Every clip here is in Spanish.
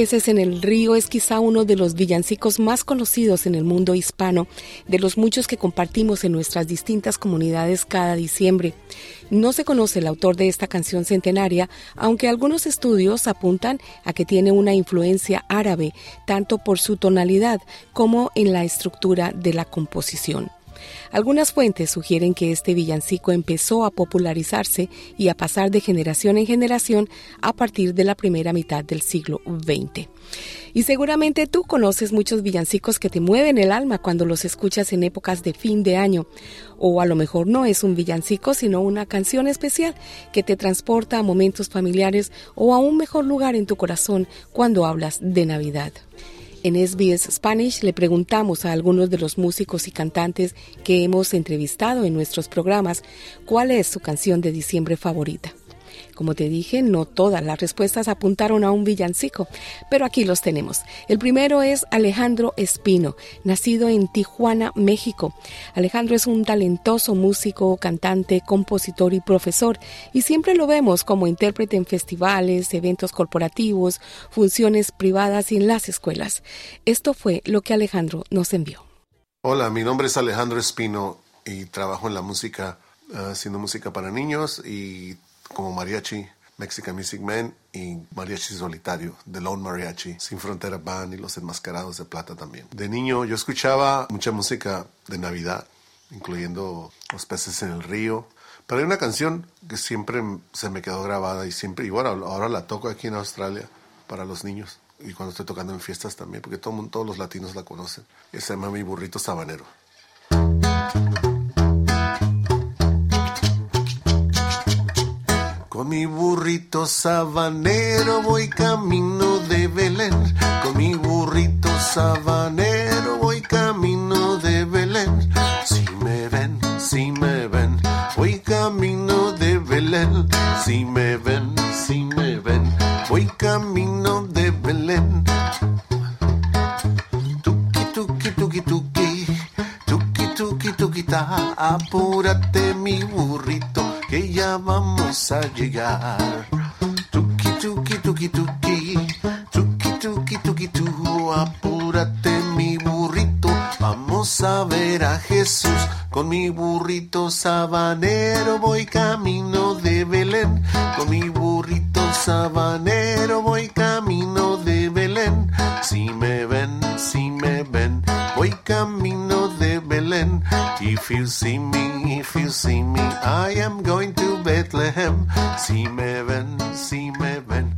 Peces en el río es quizá uno de los villancicos más conocidos en el mundo hispano, de los muchos que compartimos en nuestras distintas comunidades cada diciembre. No se conoce el autor de esta canción centenaria, aunque algunos estudios apuntan a que tiene una influencia árabe, tanto por su tonalidad como en la estructura de la composición. Algunas fuentes sugieren que este villancico empezó a popularizarse y a pasar de generación en generación a partir de la primera mitad del siglo XX. Y seguramente tú conoces muchos villancicos que te mueven el alma cuando los escuchas en épocas de fin de año. O a lo mejor no es un villancico, sino una canción especial que te transporta a momentos familiares o a un mejor lugar en tu corazón cuando hablas de Navidad. En SBS Spanish le preguntamos a algunos de los músicos y cantantes que hemos entrevistado en nuestros programas cuál es su canción de diciembre favorita. Como te dije, no todas las respuestas apuntaron a un villancico, pero aquí los tenemos. El primero es Alejandro Espino, nacido en Tijuana, México. Alejandro es un talentoso músico, cantante, compositor y profesor, y siempre lo vemos como intérprete en festivales, eventos corporativos, funciones privadas y en las escuelas. Esto fue lo que Alejandro nos envió. Hola, mi nombre es Alejandro Espino y trabajo en la música, uh, haciendo música para niños y como mariachi, Mexican Music Man y mariachi solitario, The Lone Mariachi, Sin Frontera Band y Los Enmascarados de Plata también. De niño yo escuchaba mucha música de Navidad, incluyendo Los peces en el río, pero hay una canción que siempre se me quedó grabada y siempre, y bueno, ahora la toco aquí en Australia para los niños y cuando estoy tocando en fiestas también, porque todo, todos los latinos la conocen. Se llama Mi Burrito Sabanero. Mi burrito sabanero voy camino de Belén. Con mi burrito sabanero voy camino de Belén. Si me ven, si me ven, voy camino de Belén. Si me ven, si me ven, voy camino de Belén. Tuki, tuki, tuki, tuki, tuki, tuki, tuki, ta. Apúrate vamos a llegar. Tuki, tuki, tuki, tuki, tuki, tuki, tuki, tu, apúrate mi burrito, vamos a ver a Jesús. Con mi burrito sabanero voy camino de Belén. Con mi burrito sabanero voy camino de Belén. Si me ven, si me ven, voy camino Belén. If you see me, if you see me, I am going to Bethlehem. See me ven, see me ven,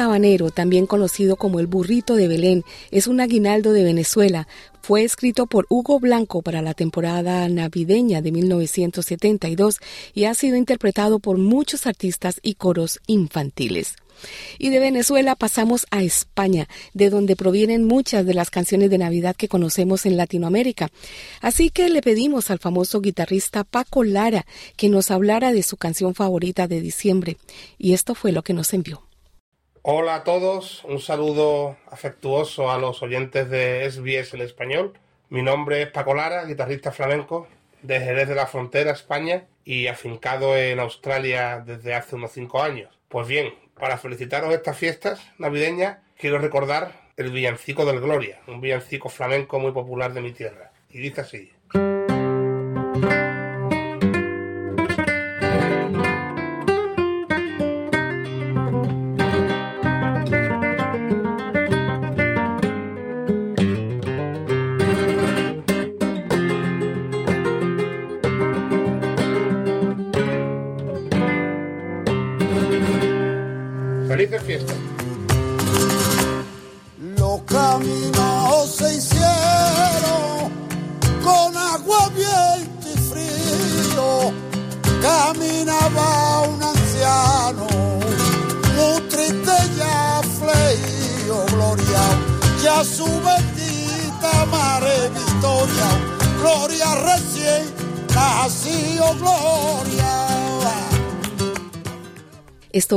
sabanero, también conocido como el burrito de Belén, es un aguinaldo de Venezuela. Fue escrito por Hugo Blanco para la temporada navideña de 1972 y ha sido interpretado por muchos artistas y coros infantiles. Y de Venezuela pasamos a España, de donde provienen muchas de las canciones de Navidad que conocemos en Latinoamérica. Así que le pedimos al famoso guitarrista Paco Lara que nos hablara de su canción favorita de diciembre. Y esto fue lo que nos envió. Hola a todos, un saludo afectuoso a los oyentes de SBS en español. Mi nombre es Paco Lara, guitarrista flamenco de Jerez de la Frontera, España, y afincado en Australia desde hace unos cinco años. Pues bien, para felicitaros estas fiestas navideñas, quiero recordar el villancico del Gloria, un villancico flamenco muy popular de mi tierra. Y dice así.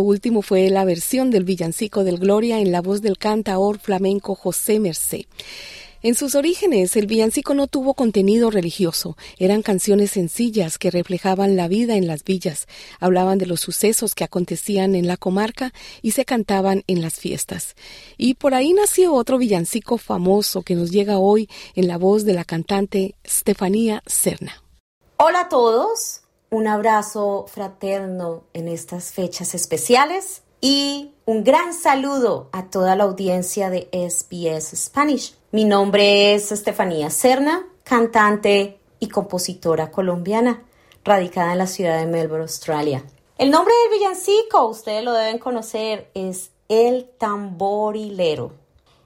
Último fue la versión del villancico del Gloria en la voz del cantaor flamenco José Mercé. En sus orígenes, el villancico no tuvo contenido religioso. Eran canciones sencillas que reflejaban la vida en las villas, hablaban de los sucesos que acontecían en la comarca y se cantaban en las fiestas. Y por ahí nació otro villancico famoso que nos llega hoy en la voz de la cantante Estefanía Serna. Hola a todos, un abrazo fraterno en estas fechas especiales y un gran saludo a toda la audiencia de SBS Spanish. Mi nombre es Estefanía Serna, cantante y compositora colombiana, radicada en la ciudad de Melbourne, Australia. El nombre del villancico, ustedes lo deben conocer, es El Tamborilero.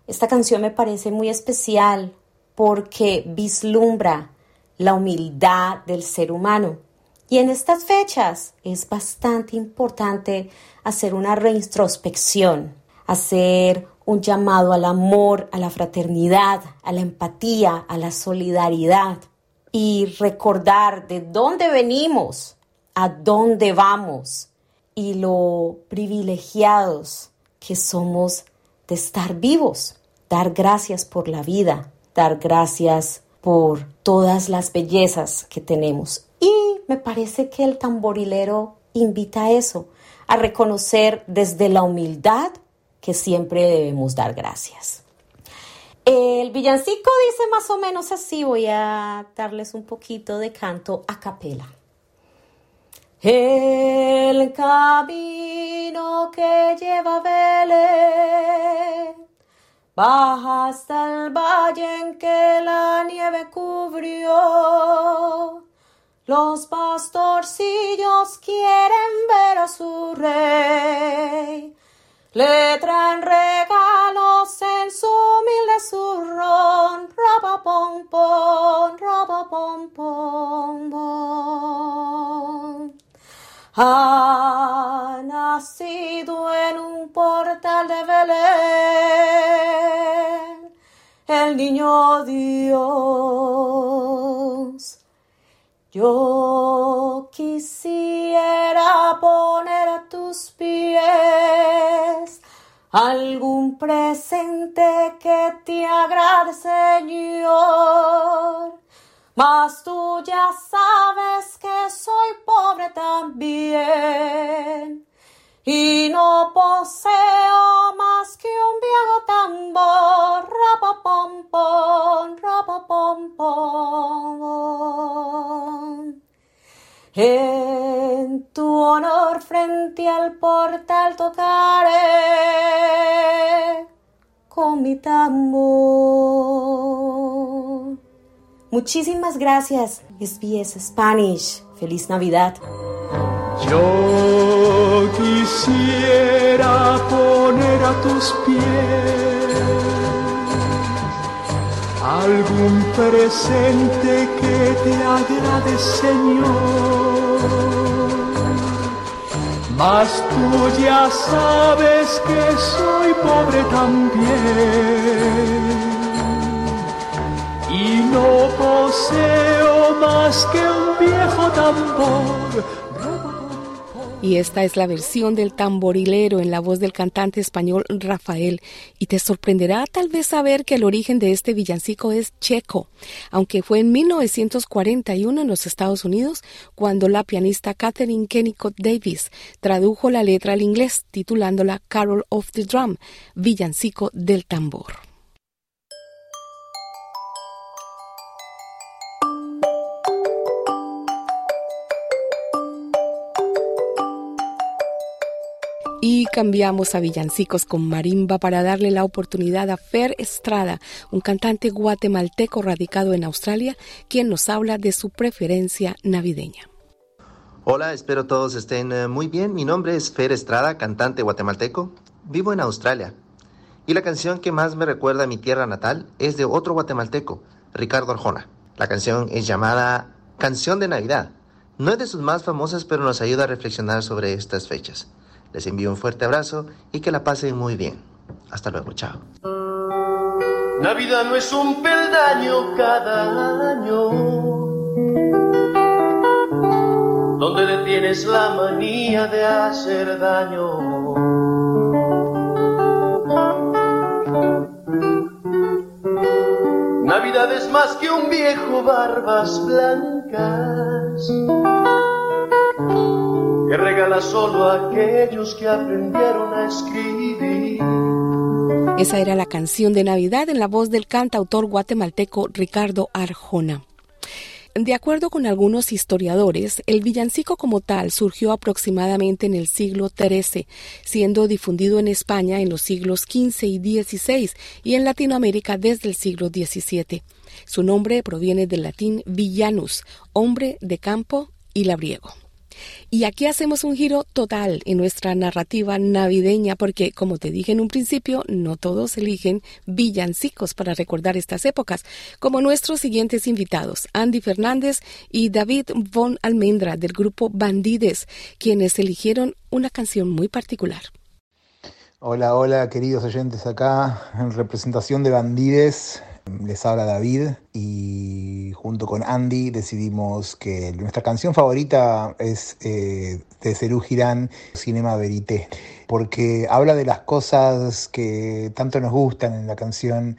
Esta canción me parece muy especial porque vislumbra la humildad del ser humano y en estas fechas es bastante importante hacer una reintrospección, hacer un llamado al amor, a la fraternidad, a la empatía, a la solidaridad y recordar de dónde venimos, a dónde vamos y lo privilegiados que somos de estar vivos, dar gracias por la vida, dar gracias por todas las bellezas que tenemos y me parece que el tamborilero invita a eso, a reconocer desde la humildad que siempre debemos dar gracias. El villancico dice más o menos así, voy a darles un poquito de canto a capela. El camino que lleva Belén baja hasta el valle en que la nieve cubrió los pastorcillos quieren ver a su rey. Le traen regalos en su humilde zurrón. Roba pom pom, roba pom pom pom. Ha nacido en un portal de Belén el niño Dios. Yo quisiera poner a tus pies algún presente que te agrade, Señor. Mas tú ya sabes que soy pobre también y no poseo más que un viejo tambor, rapa pom pom, rapa pom pom. En tu honor frente al portal tocaré con mi tambor. Muchísimas gracias, SBS Spanish. Feliz Navidad. Yo quisiera poner a tus pies algún presente que te agrade, Señor. Mas tú ya sabes que soy pobre también. Y no poseo más que un viejo tambor y esta es la versión del tamborilero en la voz del cantante español Rafael. Y te sorprenderá tal vez saber que el origen de este villancico es checo, aunque fue en 1941 en los Estados Unidos cuando la pianista Catherine Kennicott Davis tradujo la letra al inglés titulándola Carol of the Drum, villancico del tambor. Y cambiamos a villancicos con marimba para darle la oportunidad a Fer Estrada, un cantante guatemalteco radicado en Australia, quien nos habla de su preferencia navideña. Hola, espero todos estén eh, muy bien. Mi nombre es Fer Estrada, cantante guatemalteco. Vivo en Australia. Y la canción que más me recuerda a mi tierra natal es de otro guatemalteco, Ricardo Arjona. La canción es llamada Canción de Navidad. No es de sus más famosas, pero nos ayuda a reflexionar sobre estas fechas. Les envío un fuerte abrazo y que la pasen muy bien. Hasta luego, chao. Navidad no es un peldaño cada año donde detienes la manía de hacer daño. Navidad es más que un viejo barbas blancas que regala solo a aquellos que aprendieron a escribir. Esa era la canción de Navidad en la voz del cantautor guatemalteco Ricardo Arjona. De acuerdo con algunos historiadores, el villancico como tal surgió aproximadamente en el siglo XIII, siendo difundido en España en los siglos XV y XVI y en Latinoamérica desde el siglo XVII. Su nombre proviene del latín villanus, hombre de campo y labriego. Y aquí hacemos un giro total en nuestra narrativa navideña porque, como te dije en un principio, no todos eligen villancicos para recordar estas épocas, como nuestros siguientes invitados, Andy Fernández y David von Almendra del grupo Bandides, quienes eligieron una canción muy particular. Hola, hola, queridos oyentes acá, en representación de Bandides, les habla David y junto con Andy decidimos que nuestra canción favorita es eh, de Cerú Girán, Cinema Verité, porque habla de las cosas que tanto nos gustan en la canción,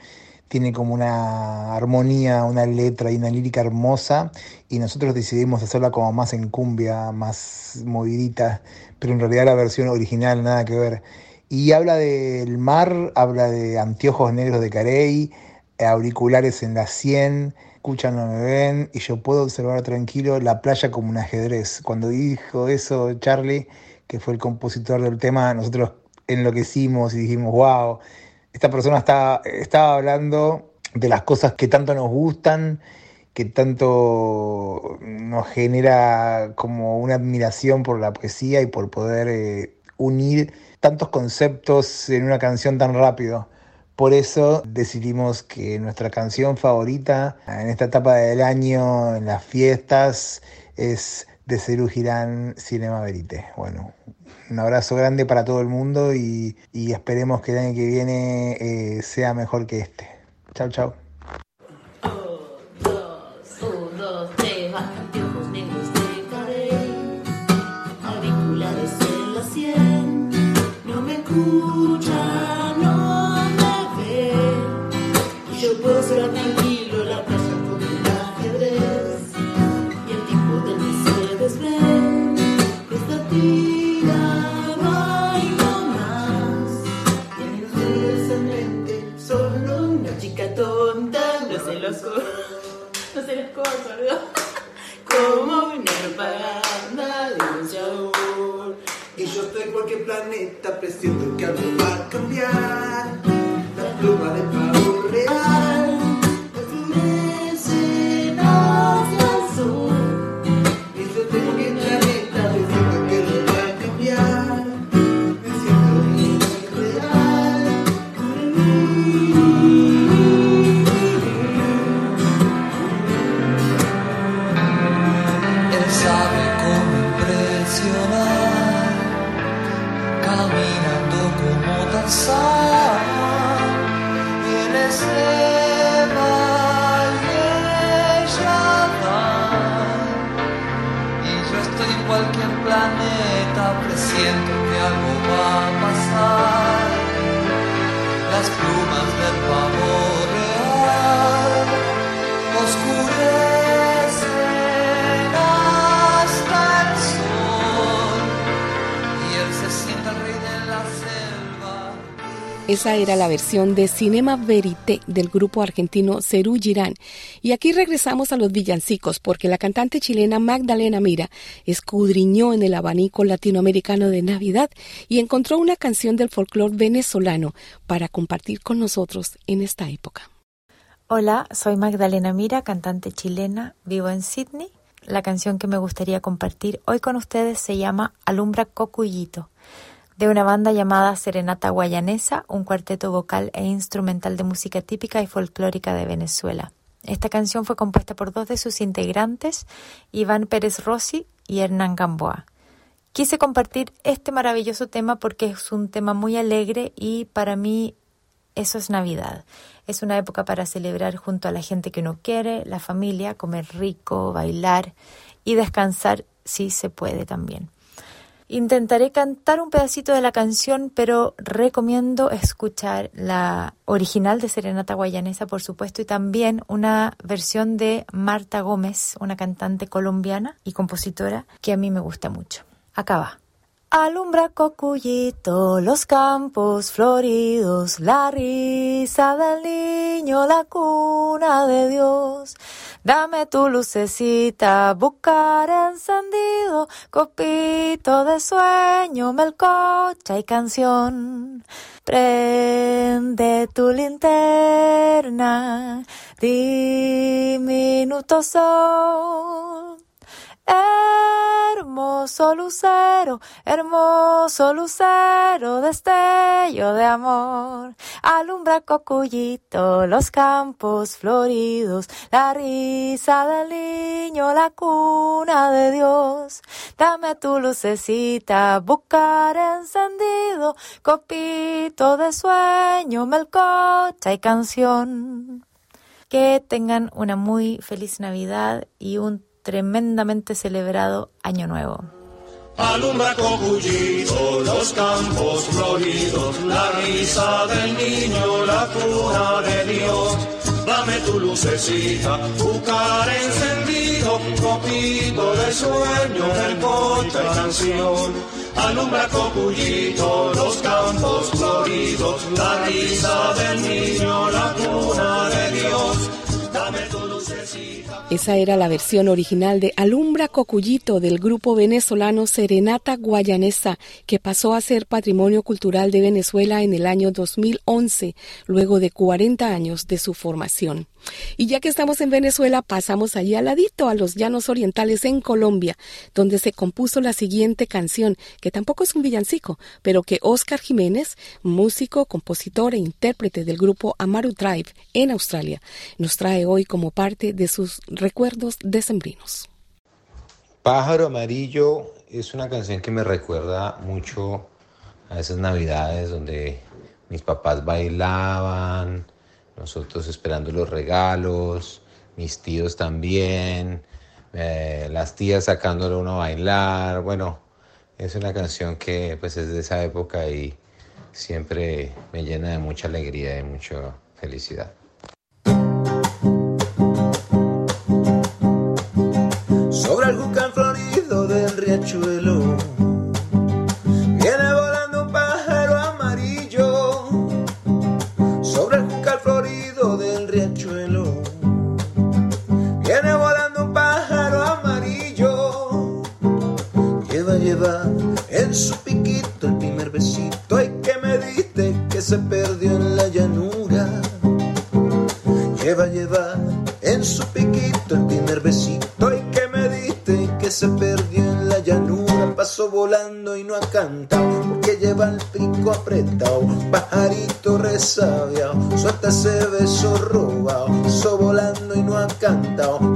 tiene como una armonía, una letra y una lírica hermosa y nosotros decidimos hacerla como más en cumbia, más movidita, pero en realidad la versión original nada que ver. Y habla del mar, habla de anteojos negros de Carey, auriculares en la 100, escuchan, no me ven, y yo puedo observar tranquilo la playa como un ajedrez. Cuando dijo eso Charlie, que fue el compositor del tema, nosotros enloquecimos y dijimos, wow, esta persona está, estaba hablando de las cosas que tanto nos gustan, que tanto nos genera como una admiración por la poesía y por poder eh, unir tantos conceptos en una canción tan rápido. Por eso decidimos que nuestra canción favorita en esta etapa del año, en las fiestas, es de Cerú Girán Cinema Verité. Bueno, un abrazo grande para todo el mundo y, y esperemos que el año que viene eh, sea mejor que este. Chao, chao. Como una propaganda de un show. Y yo estoy en cualquier planeta, presiento que algo va a cambiar. Esa era la versión de Cinema Verité del grupo argentino Cerú Girán. Y aquí regresamos a los villancicos porque la cantante chilena Magdalena Mira escudriñó en el abanico latinoamericano de Navidad y encontró una canción del folclore venezolano para compartir con nosotros en esta época. Hola, soy Magdalena Mira, cantante chilena, vivo en Sydney. La canción que me gustaría compartir hoy con ustedes se llama Alumbra Cocuyito, de una banda llamada Serenata Guayanesa, un cuarteto vocal e instrumental de música típica y folclórica de Venezuela. Esta canción fue compuesta por dos de sus integrantes, Iván Pérez Rossi y Hernán Gamboa. Quise compartir este maravilloso tema porque es un tema muy alegre y para mí eso es Navidad. Es una época para celebrar junto a la gente que uno quiere, la familia, comer rico, bailar y descansar si se puede también. Intentaré cantar un pedacito de la canción, pero recomiendo escuchar la original de Serenata Guayanesa, por supuesto, y también una versión de Marta Gómez, una cantante colombiana y compositora que a mí me gusta mucho. Acá va. Alumbra cocuyito los campos floridos, la risa del niño, la cuna de Dios. Dame tu lucecita, buscar encendido, copito de sueño, melcocha y canción. Prende tu linterna, diminuto sol. Hermoso lucero, hermoso lucero, destello de amor. Alumbra cocuyito los campos floridos, la risa del niño, la cuna de Dios. Dame tu lucecita, buscar encendido, copito de sueño, melcocha y canción. Que tengan una muy feliz Navidad y un tremendamente celebrado Año Nuevo. Alumbra cocuyito los campos floridos, la risa del niño, la cuna de Dios. Dame tu lucecita, buscar encendido, copito de sueño, del concha y canción. Alumbra cocuyito los campos floridos, la risa del niño, la cuna de Dios. Esa era la versión original de Alumbra Cocuyito del grupo venezolano Serenata Guayanesa, que pasó a ser Patrimonio Cultural de Venezuela en el año 2011, luego de 40 años de su formación. Y ya que estamos en Venezuela, pasamos allí al ladito, a los llanos orientales en Colombia, donde se compuso la siguiente canción, que tampoco es un villancico, pero que Oscar Jiménez, músico, compositor e intérprete del grupo Amaru Tribe en Australia, nos trae hoy como parte de sus recuerdos decembrinos. Pájaro Amarillo es una canción que me recuerda mucho a esas navidades donde mis papás bailaban, nosotros esperando los regalos, mis tíos también, eh, las tías sacándole uno a bailar. Bueno, es una canción que pues es de esa época y siempre me llena de mucha alegría y mucha felicidad. Lleva, en su piquito el primer besito Ay, que me diste que se perdió en la llanura Lleva, lleva en su piquito el primer besito y que me diste que se perdió en la llanura. Pasó volando y no ha cantado porque lleva el pico apretado. Pajarito resabiado, suelta ese beso robado. Pasó volando y no ha cantado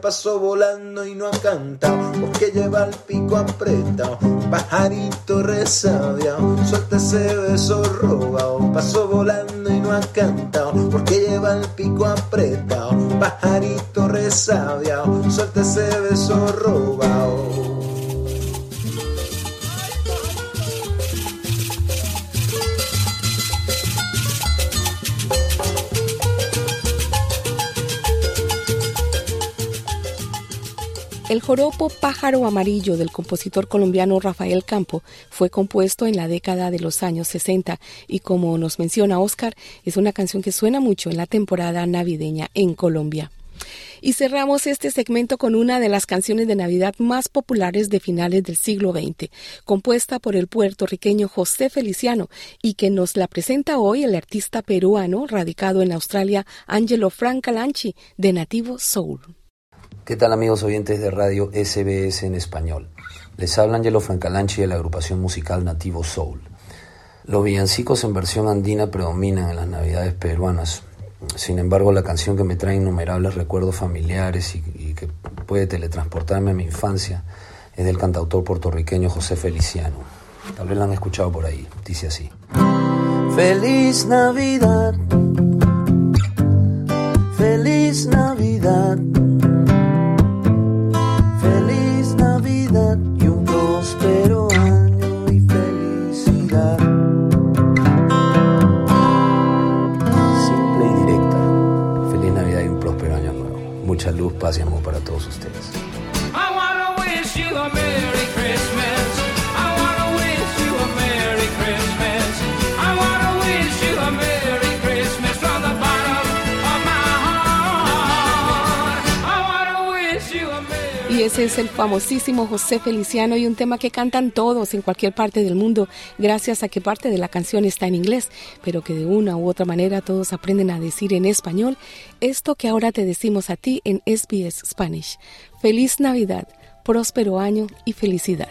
pasó volando y no ha cantado, porque lleva el pico apretado, pajarito resabiado, suelta ese beso robado, pasó volando y no ha cantado, porque lleva el pico apretado, pajarito resabiado, suelta ese beso robado. El joropo Pájaro Amarillo del compositor colombiano Rafael Campo fue compuesto en la década de los años 60 y como nos menciona Oscar, es una canción que suena mucho en la temporada navideña en Colombia. Y cerramos este segmento con una de las canciones de Navidad más populares de finales del siglo XX, compuesta por el puertorriqueño José Feliciano y que nos la presenta hoy el artista peruano radicado en Australia Angelo Francalanchi de Nativo Soul. ¿Qué tal amigos oyentes de radio SBS en español? Les habla Angelo Francalanchi de la agrupación musical Nativo Soul. Los villancicos en versión andina predominan en las navidades peruanas. Sin embargo, la canción que me trae innumerables recuerdos familiares y, y que puede teletransportarme a mi infancia es del cantautor puertorriqueño José Feliciano. Tal vez la han escuchado por ahí. Dice así. Feliz Navidad, famosísimo José Feliciano y un tema que cantan todos en cualquier parte del mundo, gracias a que parte de la canción está en inglés, pero que de una u otra manera todos aprenden a decir en español esto que ahora te decimos a ti en SBS Spanish. Feliz Navidad, próspero año y felicidad.